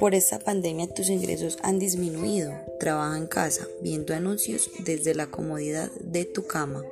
Por esta pandemia tus ingresos han disminuido. Trabaja en casa, viendo anuncios desde la comodidad de tu cama.